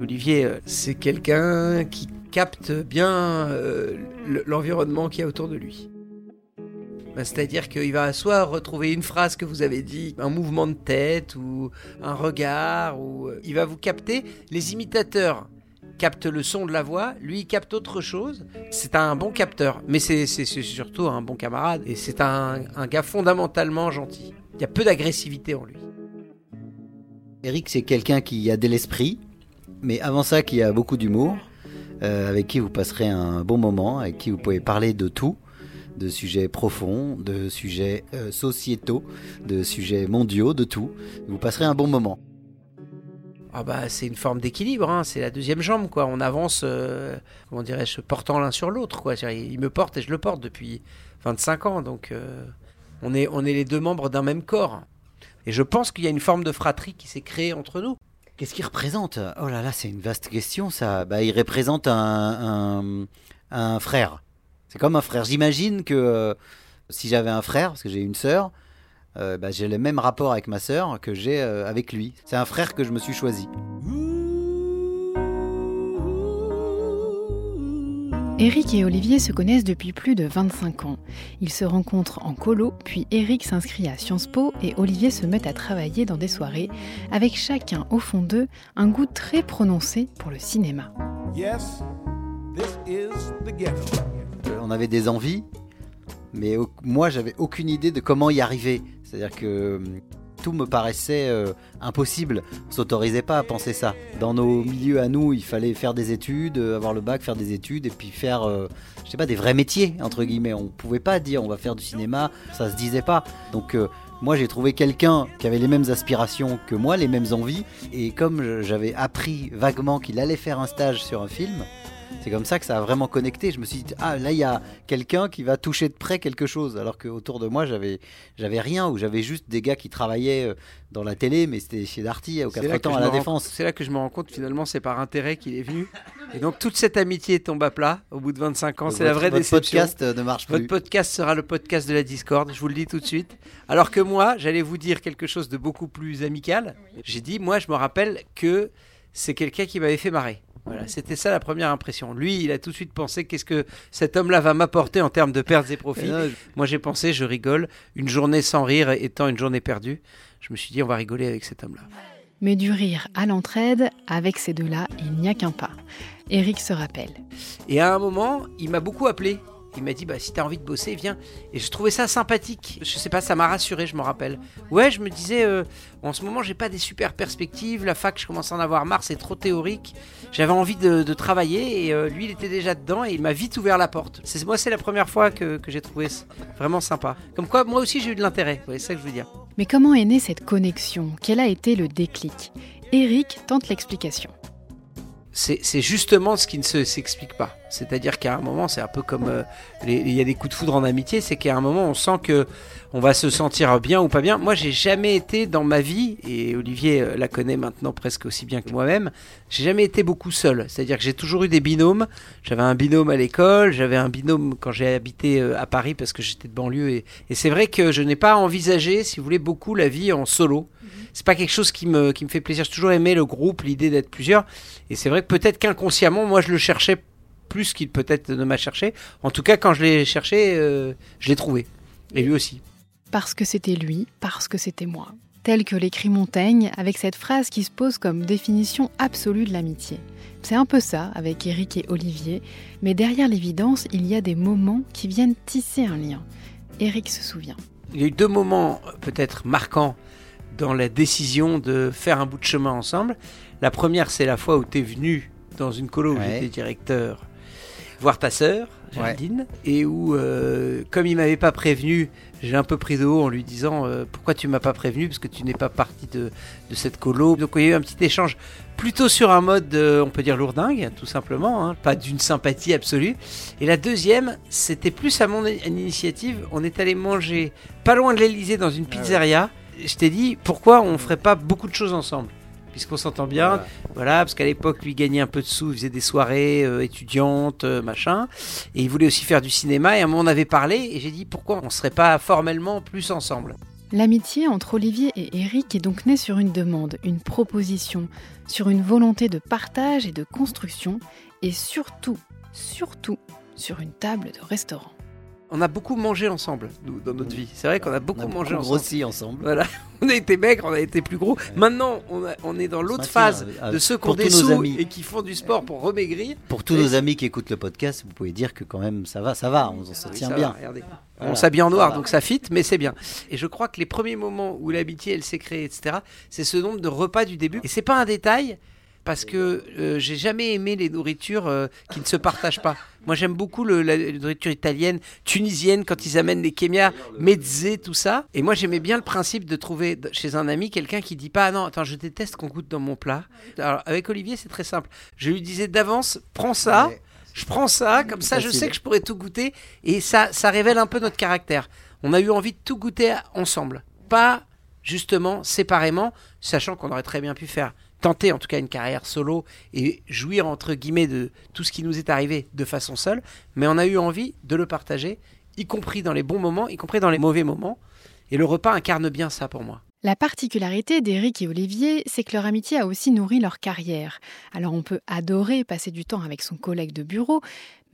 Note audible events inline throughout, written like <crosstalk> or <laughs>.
Olivier, euh, c'est quelqu'un qui capte bien euh, l'environnement qui y a autour de lui. Bah, c'est-à-dire qu'il va soit retrouver une phrase que vous avez dit, un mouvement de tête ou un regard, ou euh, il va vous capter. Les imitateurs captent le son de la voix, lui il capte autre chose. C'est un bon capteur, mais c'est surtout un bon camarade et c'est un, gars fondamentalement gentil. Il y a peu d'agressivité en lui. Eric, c'est quelqu'un qui a de l'esprit, mais avant ça, qui a beaucoup d'humour, euh, avec qui vous passerez un bon moment, avec qui vous pouvez parler de tout de sujets profonds, de sujets euh, sociétaux, de sujets mondiaux, de tout. Vous passerez un bon moment. Ah bah c'est une forme d'équilibre, hein. c'est la deuxième jambe quoi. On avance, euh, comment dirais-je, portant l'un sur l'autre quoi. Il me porte et je le porte depuis 25 ans, donc euh, on est on est les deux membres d'un même corps. Et je pense qu'il y a une forme de fratrie qui s'est créée entre nous. Qu'est-ce qu'il représente? Oh là là, c'est une vaste question ça. Bah, il représente un, un frère. C'est comme un frère. J'imagine que euh, si j'avais un frère, parce que j'ai une sœur, euh, bah, j'ai le même rapport avec ma sœur que j'ai euh, avec lui. C'est un frère que je me suis choisi. Eric et Olivier se connaissent depuis plus de 25 ans. Ils se rencontrent en colo, puis Eric s'inscrit à Sciences Po et Olivier se met à travailler dans des soirées, avec chacun au fond d'eux un goût très prononcé pour le cinéma. Yes, this is the ghetto on avait des envies, mais moi j'avais aucune idée de comment y arriver. C'est-à-dire que hum, tout me paraissait euh, impossible. On s'autorisait pas à penser ça. Dans nos milieux à nous, il fallait faire des études, euh, avoir le bac, faire des études et puis faire, euh, je sais pas, des vrais métiers entre guillemets. On pouvait pas dire on va faire du cinéma, ça se disait pas. Donc moi j'ai trouvé quelqu'un qui avait les mêmes aspirations que moi, les mêmes envies, et comme j'avais appris vaguement qu'il allait faire un stage sur un film, c'est comme ça que ça a vraiment connecté. Je me suis dit, ah là, il y a quelqu'un qui va toucher de près quelque chose. Alors qu'autour de moi, j'avais, j'avais rien, ou j'avais juste des gars qui travaillaient euh, dans la télé, mais c'était chez Darty, au 4 temps à la Défense. C'est là que je me rends compte, finalement, c'est par intérêt qu'il est venu. Et donc, toute cette amitié tombe à plat au bout de 25 ans. C'est la vraie votre podcast ne marche plus. Votre podcast sera le podcast de la Discord, je vous le dis tout de suite. Alors que moi, j'allais vous dire quelque chose de beaucoup plus amical. J'ai dit, moi, je me rappelle que c'est quelqu'un qui m'avait fait marrer. Voilà, c'était ça la première impression. Lui, il a tout de suite pensé qu'est-ce que cet homme-là va m'apporter en termes de pertes et profits. Moi, j'ai pensé, je rigole, une journée sans rire étant une journée perdue. Je me suis dit, on va rigoler avec cet homme-là. Mais du rire à l'entraide, avec ces deux-là, il n'y a qu'un pas. Eric se rappelle. Et à un moment, il m'a beaucoup appelé. Il m'a dit bah si t'as envie de bosser, viens. Et je trouvais ça sympathique. Je sais pas, ça m'a rassuré, je me rappelle. Ouais, je me disais euh, en ce moment j'ai pas des super perspectives. La fac, je commence à en avoir marre, c'est trop théorique. J'avais envie de, travailler et euh, lui il était déjà dedans et il m'a vite ouvert la porte. C'est moi c'est la première fois que, que j'ai trouvé vraiment sympa. Comme quoi moi aussi j'ai eu de l'intérêt. c'est ça que je veux dire. Mais comment est née cette connexion? Quel a été le déclic? Eric tente l'explication c'est justement ce qui ne s'explique pas. C'est-à-dire qu'à un moment, c'est un peu comme euh, il y a des coups de foudre en amitié, c'est qu'à un moment, on sent que on va se sentir bien ou pas bien. Moi, j'ai jamais été dans ma vie, et Olivier euh, la connaît maintenant presque aussi bien que moi-même. J'ai jamais été beaucoup seul. C'est-à-dire que j'ai toujours eu des binômes. J'avais un binôme à l'école, j'avais un binôme quand j'ai habité euh, à Paris parce que j'étais de banlieue. Et, et c'est vrai que je n'ai pas envisagé, si vous voulez, beaucoup la vie en solo c'est pas quelque chose qui me, qui me fait plaisir. J'ai toujours aimé le groupe, l'idée d'être plusieurs. Et c'est vrai que peut-être qu'inconsciemment, moi, je le cherchais plus qu'il peut-être ne m'a cherché. En tout cas, quand je l'ai cherché, euh, je l'ai trouvé. Et lui aussi. Parce que c'était lui, parce que c'était moi. Tel que l'écrit Montaigne, avec cette phrase qui se pose comme définition absolue de l'amitié. C'est un peu ça avec Eric et Olivier, mais derrière l'évidence, il y a des moments qui viennent tisser un lien. Eric se souvient. Il y a eu deux moments peut-être marquants dans la décision de faire un bout de chemin ensemble. La première, c'est la fois où tu es venu dans une colo où j'étais directeur voir ta sœur, Géraldine, et où, euh, comme il m'avait pas prévenu, j'ai un peu pris de haut en lui disant euh, pourquoi tu m'as pas prévenu? Parce que tu n'es pas partie de, de, cette colo. Donc il y a eu un petit échange plutôt sur un mode, on peut dire lourdingue, tout simplement, hein, pas d'une sympathie absolue. Et la deuxième, c'était plus à mon initiative. On est allé manger pas loin de l'Elysée dans une ah pizzeria je t'ai dit pourquoi on ferait pas beaucoup de choses ensemble? Puisqu'on s'entend bien. Voilà. parce qu'à l'époque, lui gagnait un peu de sous, il faisait des soirées euh, étudiantes, euh, machin. Et il voulait aussi faire du cinéma. Et à un moment, on avait parlé, et j'ai dit pourquoi on serait pas formellement plus ensemble? L'amitié entre Olivier et Eric est donc née sur une demande, une proposition, sur une volonté de partage et de construction, et surtout, surtout, sur une table de restaurant on a beaucoup mangé ensemble, nous, dans notre vie. C'est vrai qu'on a beaucoup on a mangé ensemble. grossi ensemble. Voilà. <laughs> On a été maigres, on a été plus gros. Maintenant, on, est dans l'autre phase de ceux qui ont des sous et qui font du sport pour remaigrir. Pour tous nos amis qui écoutent le podcast, vous pouvez dire que quand même ça va, ça va, on s'en tient bien. On s'habille en noir, donc ça fit, mais c'est bien. Et je crois que les premiers moments où l'amitié, elle s'est créée, etc., c'est ce nombre de repas du début. Et c'est pas un détail, parce que euh, j'ai jamais aimé les nourritures euh, qui ne se partagent pas. Moi, j'aime beaucoup le, la, nourriture italienne, tunisienne, quand ils amènent les kémias, mezzé, tout ça. Et moi, j'aimais bien le principe de trouver chez un ami quelqu'un qui dit pas ah non, attends, je déteste qu'on goûte dans mon plat. Alors, avec Olivier, c'est très simple. Je lui disais d'avance, prends ça. Je prends ça, comme ça, je sais que je pourrais tout goûter. Et ça, ça révèle un peu notre caractère. On a eu envie de tout goûter ensemble, pas justement séparément, sachant qu'on aurait très bien pu faire tenter en tout cas une carrière solo et jouir entre guillemets de tout ce qui nous est arrivé de façon seule, mais on a eu envie de le partager, y compris dans les bons moments, y compris dans les mauvais moments, et le repas incarne bien ça pour moi. La particularité d'Éric et Olivier, c'est que leur amitié a aussi nourri leur carrière. Alors on peut adorer passer du temps avec son collègue de bureau,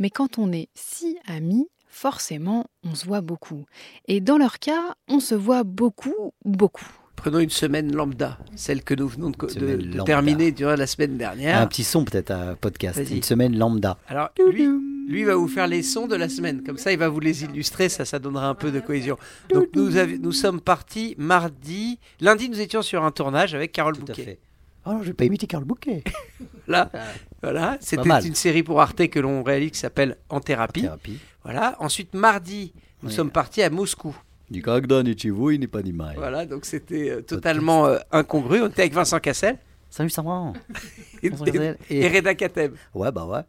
mais quand on est si amis, forcément, on se voit beaucoup. Et dans leur cas, on se voit beaucoup, beaucoup. Prenons une semaine lambda, celle que nous venons de, terminer durant la semaine dernière. Un petit son peut-être à podcast, une semaine lambda. Alors lui, lui va vous faire les sons de la semaine, comme ça il va vous les illustrer, ça ça donnera un peu de cohésion. Donc nous, nous sommes partis mardi, lundi nous étions sur un tournage avec Carole Tout Bouquet. Oh non, je vais pas imiter Carole Bouquet. <laughs> Là, voilà, c'était une série pour Arte que l'on réalise qui s'appelle En thérapie. Voilà. Ensuite mardi, nous sommes partis à Moscou. Ni il n'est pas ni mal. Voilà, donc c'était euh, totalement euh, incongru. On était avec Vincent Cassel. Salut, ça va <laughs> <laughs> et, et, Reda Kateb. Ouais, bah ouais.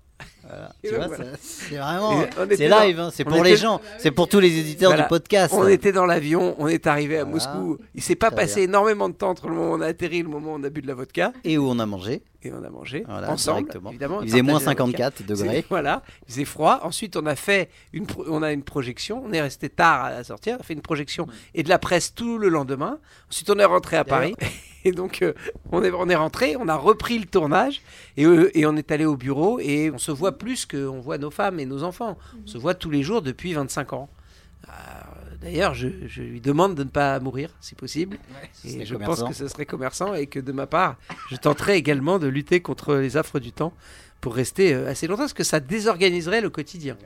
Tu vois, c'est vraiment. C'est live, hein, c'est pour les gens, c'est pour tous les éditeurs du podcast. On était dans l'avion, on est arrivé à Moscou. Il s'est pas passé énormément de temps entre le moment où on a atterri et le moment où on a bu de la vodka. Et où on a mangé. Et on a mangé ensemble, évidemment. Il faisait moins 54 degrés. <laughs> Voilà, il faisait froid. Ensuite, on a fait une, on a une projection. On est resté tard à la sortie. On a fait une projection et de la presse tout le lendemain. Ensuite, on est rentré à Paris. <laughs> Et donc, euh, on, est, on est rentré, on a repris le tournage et, euh, et on est allé au bureau et on se voit plus qu'on voit nos femmes et nos enfants. On se voit tous les jours depuis 25 ans. Euh, d'ailleurs, je, lui demande de ne pas mourir, si possible. et je pense que ce serait commerçant et que de ma part, je tenterai également de lutter contre les affres du temps pour rester assez longtemps, parce que ça désorganiserait le quotidien.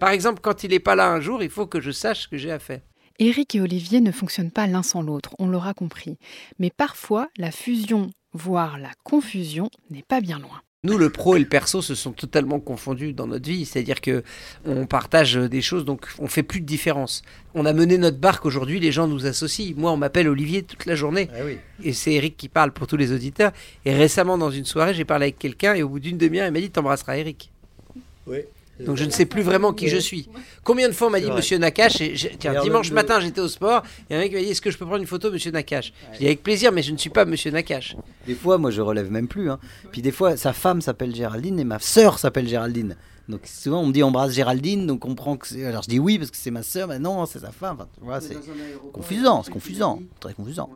Par exemple, quand il n'est pas là un jour, il faut que je sache ce que j'ai à faire. Éric et Olivier ne fonctionnent pas l'un sans l'autre, on l'aura compris. Mais parfois, la fusion, voire la confusion, n'est pas bien loin. Nous, le pro et le perso se sont totalement confondus dans notre vie. C'est-à-dire que on partage des choses, donc on fait plus de différence. On a mené notre barque aujourd'hui, les gens nous associent. Moi, on m'appelle Olivier toute la journée. Ah et c'est Eric qui parle pour tous les auditeurs. Et récemment, dans une soirée, j'ai parlé avec quelqu'un et au bout d'une demi-heure, il m'a dit T'embrasseras Eric. Oui. Donc je ne sais plus vraiment qui je suis. Combien de fois on m'a dit Monsieur Nakache tiens, Dimanche matin j'étais au sport, et un mec m'a dit Est-ce que je peux prendre une photo Monsieur Nakache? Je dis avec plaisir, mais je ne suis pas Monsieur Nakache. Des fois, moi je relève même plus. Hein. Puis des fois, sa femme s'appelle Géraldine et ma sœur s'appelle Géraldine. Donc souvent on me dit embrasse Géraldine, donc on comprend que c'est. Alors je dis oui parce que c'est ma sœur, mais non, c'est sa femme. Enfin, c'est confusant, c'est confusant, très confusant.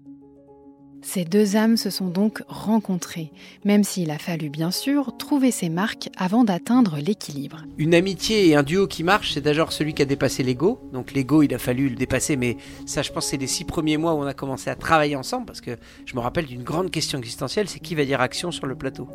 Ces deux âmes se sont donc rencontrées, même s'il a fallu bien sûr trouver ses marques avant d'atteindre l'équilibre. Une amitié et un duo qui marche, c'est d'abord celui qui a dépassé l'ego. Donc l'ego, il a fallu le dépasser, mais ça, je pense, c'est les six premiers mois où on a commencé à travailler ensemble, parce que je me rappelle d'une grande question existentielle, c'est qui va dire action sur le plateau?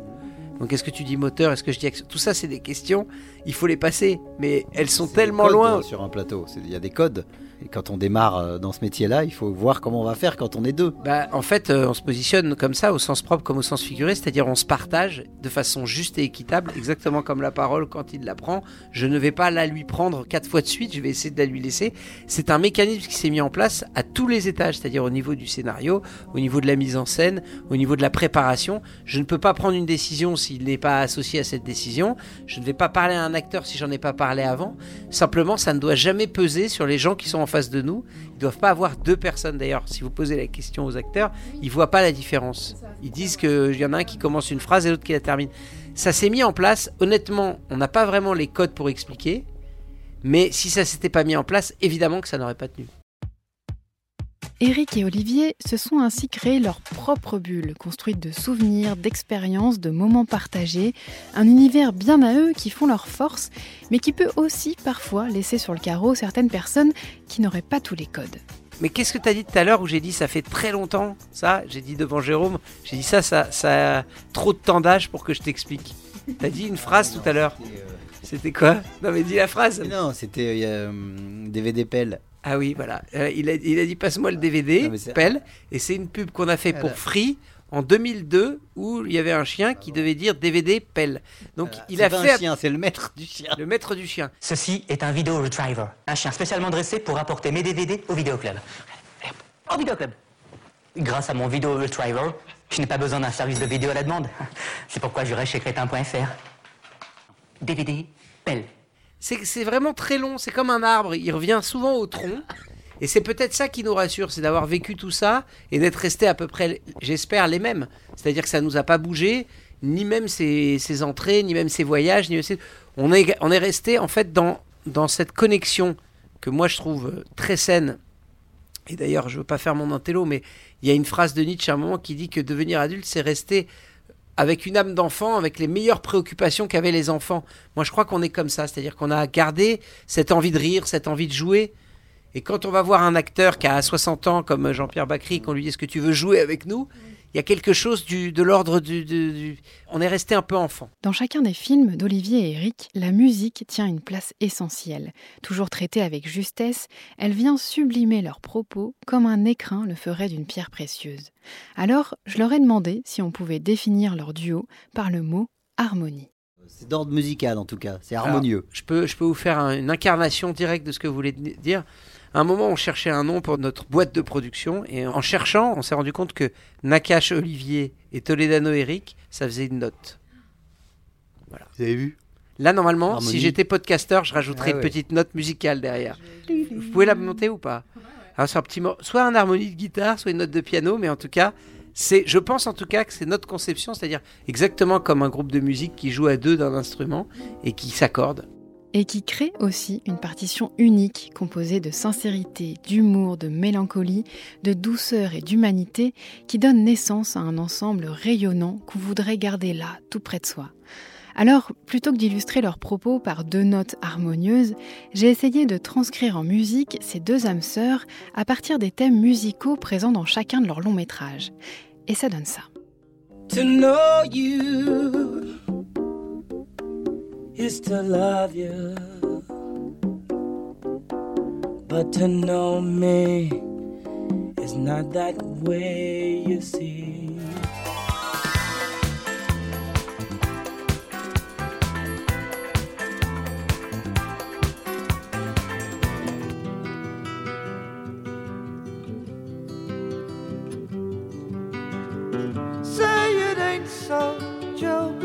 Donc est-ce que tu dis moteur, est-ce que je dis action Tout ça, c'est des questions, il faut les passer, mais elles sont tellement loin. Sur un plateau, il y a des codes. Et quand on démarre euh, dans ce métier-là, il faut voir comment on va faire quand on est deux. Bah, en fait, euh, on se positionne comme ça, au sens propre comme au sens figuré, c'est-à-dire on se partage de façon juste et équitable, exactement comme la parole quand il la prend. Je ne vais pas la lui prendre quatre fois de suite, je vais essayer de la lui laisser. C'est un mécanisme qui s'est mis en place à tous les étages, c'est-à-dire au niveau du scénario, au niveau de la mise en scène, au niveau de la préparation. Je ne peux pas prendre une décision s'il n'est pas associé à cette décision. Je ne vais pas parler à un acteur si j'en ai pas parlé avant. Simplement, ça ne doit jamais peser sur les gens qui sont en face de nous. Ils doivent pas avoir deux personnes d'ailleurs. Si vous posez la question aux acteurs, ils voient pas la différence. Ils disent qu'il y en a un qui commence une phrase et l'autre qui la termine. Ça s'est mis en place. Honnêtement, on n'a pas vraiment les codes pour expliquer. Mais si ça s'était pas mis en place, évidemment que ça n'aurait pas tenu. Eric et Olivier se sont ainsi créés leur propre bulle, construite de souvenirs, d'expériences, de moments partagés, un univers bien à eux qui font leur force, mais qui peut aussi parfois laisser sur le carreau certaines personnes qui n'auraient pas tous les codes. Mais qu'est-ce que tu as dit tout à l'heure où j'ai dit ça fait très longtemps, ça? J'ai dit devant Jérôme, j'ai dit ça, ça, ça a trop de temps d'âge pour que je t'explique. T'as dit une phrase tout à l'heure. C'était quoi? Non mais dis la phrase. Non, c'était euh, DVD Pelle. Ah oui, voilà. Euh, il, a, il, a, dit passe-moi le DVD, Pelle. Et c'est une pub qu'on a fait pour Free en 2002 où il y avait un chien qui devait dire DVD Pelle. Donc il a fait. un chien, c'est le maître du chien. Le maître du chien. Ceci est un vidéo retriever, un chien spécialement dressé pour apporter mes DVD au vidéoclub. Au vidéoclub. Grâce à mon vidéo retriever, je n'ai pas besoin d'un service de vidéo à la demande. C'est pourquoi je reste chez crétin.fr. DVD Pelle. C'est vraiment très long, c'est comme un arbre, il revient souvent au tronc. Et c'est peut-être ça qui nous rassure, c'est d'avoir vécu tout ça et d'être resté à peu près, j'espère, les mêmes. C'est-à-dire que ça nous a pas bougé, ni même ses, entrées, ni même ses voyages. Ni On, est, on est resté en fait dans, cette connexion que moi je trouve très saine. Et d'ailleurs, je ne veux pas faire mon intello, mais il y a une phrase de Nietzsche à un moment qui dit que devenir adulte, c'est rester avec une âme d'enfant, avec les meilleures préoccupations qu'avaient les enfants. Moi, je crois qu'on est comme ça, c'est-à-dire qu'on a gardé cette envie de rire, cette envie de jouer. Et quand on va voir un acteur qui a 60 ans, comme Jean-Pierre Bacry, qu'on lui dit Est-ce que tu veux jouer avec nous? Il y a quelque chose du, de l'ordre du, On est resté un peu enfant. Dans chacun des films d'Olivier et Eric, la musique tient une place essentielle. Toujours traitée avec justesse, elle vient sublimer leurs propos comme un écrin le ferait d'une pierre précieuse. Alors, je leur ai demandé si on pouvait définir leur duo par le mot harmonie. C'est d'ordre musical en tout cas, c'est harmonieux. je, peux, je peux vous faire une incarnation directe de ce que vous voulez dire. À un moment, on cherchait un nom pour notre boîte de production et en cherchant, on s'est rendu compte que Nakash Olivier et Toledano Eric, ça faisait une note. Voilà. Vous avez vu? Là, normalement, si j'étais podcasteur, je rajouterais ah une petite note musicale derrière. Vous pouvez la monter ou pas? Alors, un petit soit un harmonie de guitare, soit une note de piano, mais en tout cas, c'est, je pense en tout cas que c'est notre conception, c'est-à-dire exactement comme un groupe de musique qui joue à deux d'un instrument et qui s'accorde et qui crée aussi une partition unique composée de sincérité, d'humour, de mélancolie, de douceur et d'humanité qui donne naissance à un ensemble rayonnant qu'on voudrait garder là, tout près de soi. Alors, plutôt que d'illustrer leurs propos par deux notes harmonieuses, j'ai essayé de transcrire en musique ces deux âmes sœurs à partir des thèmes musicaux présents dans chacun de leurs longs métrages. Et ça donne ça. Is to love you. But to know me is not that way, you see. Say it ain't so, Joe,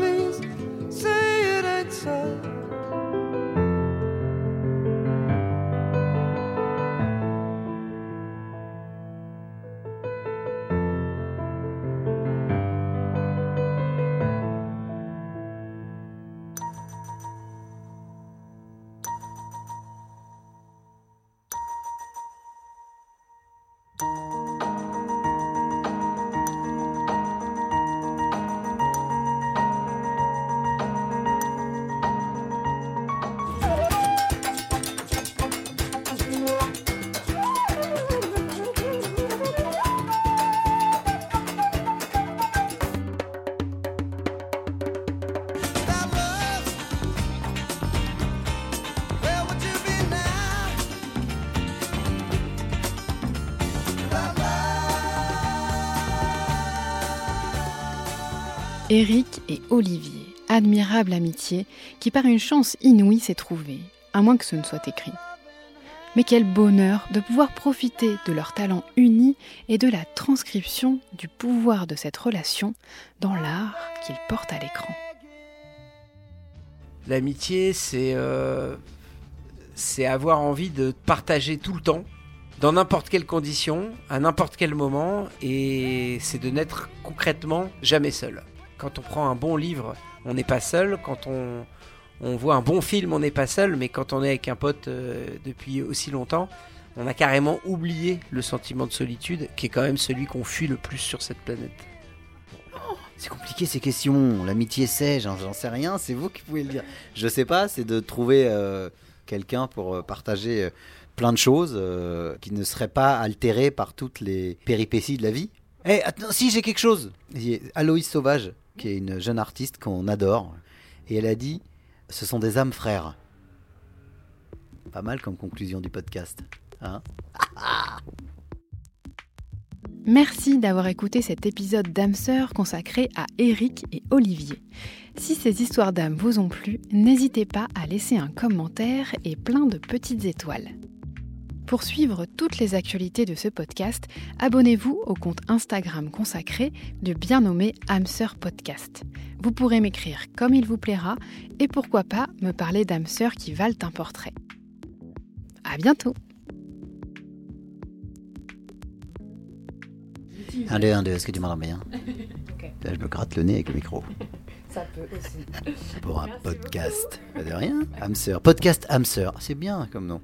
Eric et Olivier, admirable amitié qui par une chance inouïe s'est trouvée, à moins que ce ne soit écrit. Mais quel bonheur de pouvoir profiter de leur talent uni et de la transcription du pouvoir de cette relation dans l'art qu'ils portent à l'écran. L'amitié, c'est euh, c'est avoir envie de partager tout le temps, dans n'importe quelle condition, à n'importe quel moment, et c'est de n'être concrètement jamais seul quand on prend un bon livre, on n'est pas seul. Quand on, voit un bon film, on n'est pas seul. Mais quand on est avec un pote euh, depuis aussi longtemps, on a carrément oublié le sentiment de solitude, qui est quand même celui qu'on fuit le plus sur cette planète. C'est compliqué ces questions. L'amitié c'est, j'en sais rien, c'est vous qui pouvez le dire. Je sais pas, c'est de trouver euh, quelqu'un pour euh, partager plein de choses qui ne seraient pas altérées par toutes les péripéties de la vie. Eh, attends, si j'ai quelque chose. Aloïs Sauvage, qui est une jeune artiste qu'on adore, et elle a dit ce sont des âmes frères. Pas mal comme conclusion du podcast. Hein <laughs> Merci d'avoir écouté cet épisode d'âme sœur consacré à Eric et Olivier. Si ces histoires d'âme vous ont plu, n'hésitez pas à laisser un commentaire et plein de petites étoiles. Pour suivre toutes les actualités de ce podcast, abonnez-vous au compte Instagram consacré de bien nommé sœur podcast. Vous pourrez m'écrire comme il vous plaira et pourquoi pas me parler d'âmes qui valent un portrait. À bientôt! Un, deux, un, deux, est-ce que tu m'entends bien? Je me gratte le nez avec le micro. Ça peut aussi. Pour un podcast. Pas de rien. Hamster. Podcast Hamster. C'est bien comme nom.